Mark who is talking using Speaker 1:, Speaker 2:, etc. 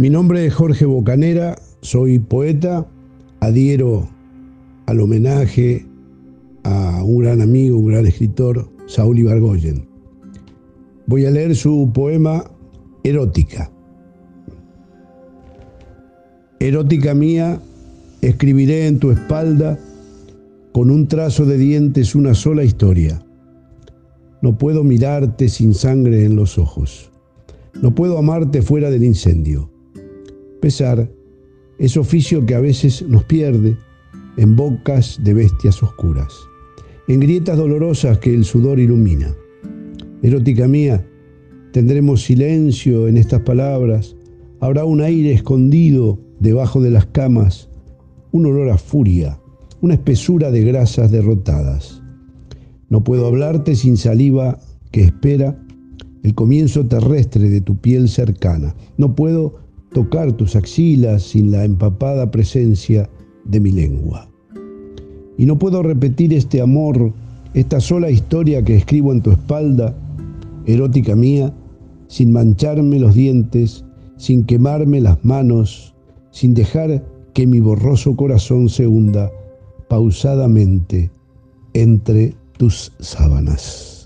Speaker 1: Mi nombre es Jorge Bocanera, soy poeta, adhiero al homenaje a un gran amigo, un gran escritor, Saúl Ibargoyen. Voy a leer su poema Erótica. Erótica mía, escribiré en tu espalda con un trazo de dientes una sola historia. No puedo mirarte sin sangre en los ojos. No puedo amarte fuera del incendio. Pesar es oficio que a veces nos pierde en bocas de bestias oscuras, en grietas dolorosas que el sudor ilumina. Erótica mía, tendremos silencio en estas palabras, habrá un aire escondido debajo de las camas, un olor a furia, una espesura de grasas derrotadas. No puedo hablarte sin saliva que espera el comienzo terrestre de tu piel cercana. No puedo tocar tus axilas sin la empapada presencia de mi lengua. Y no puedo repetir este amor, esta sola historia que escribo en tu espalda, erótica mía, sin mancharme los dientes, sin quemarme las manos, sin dejar que mi borroso corazón se hunda pausadamente entre tus sábanas.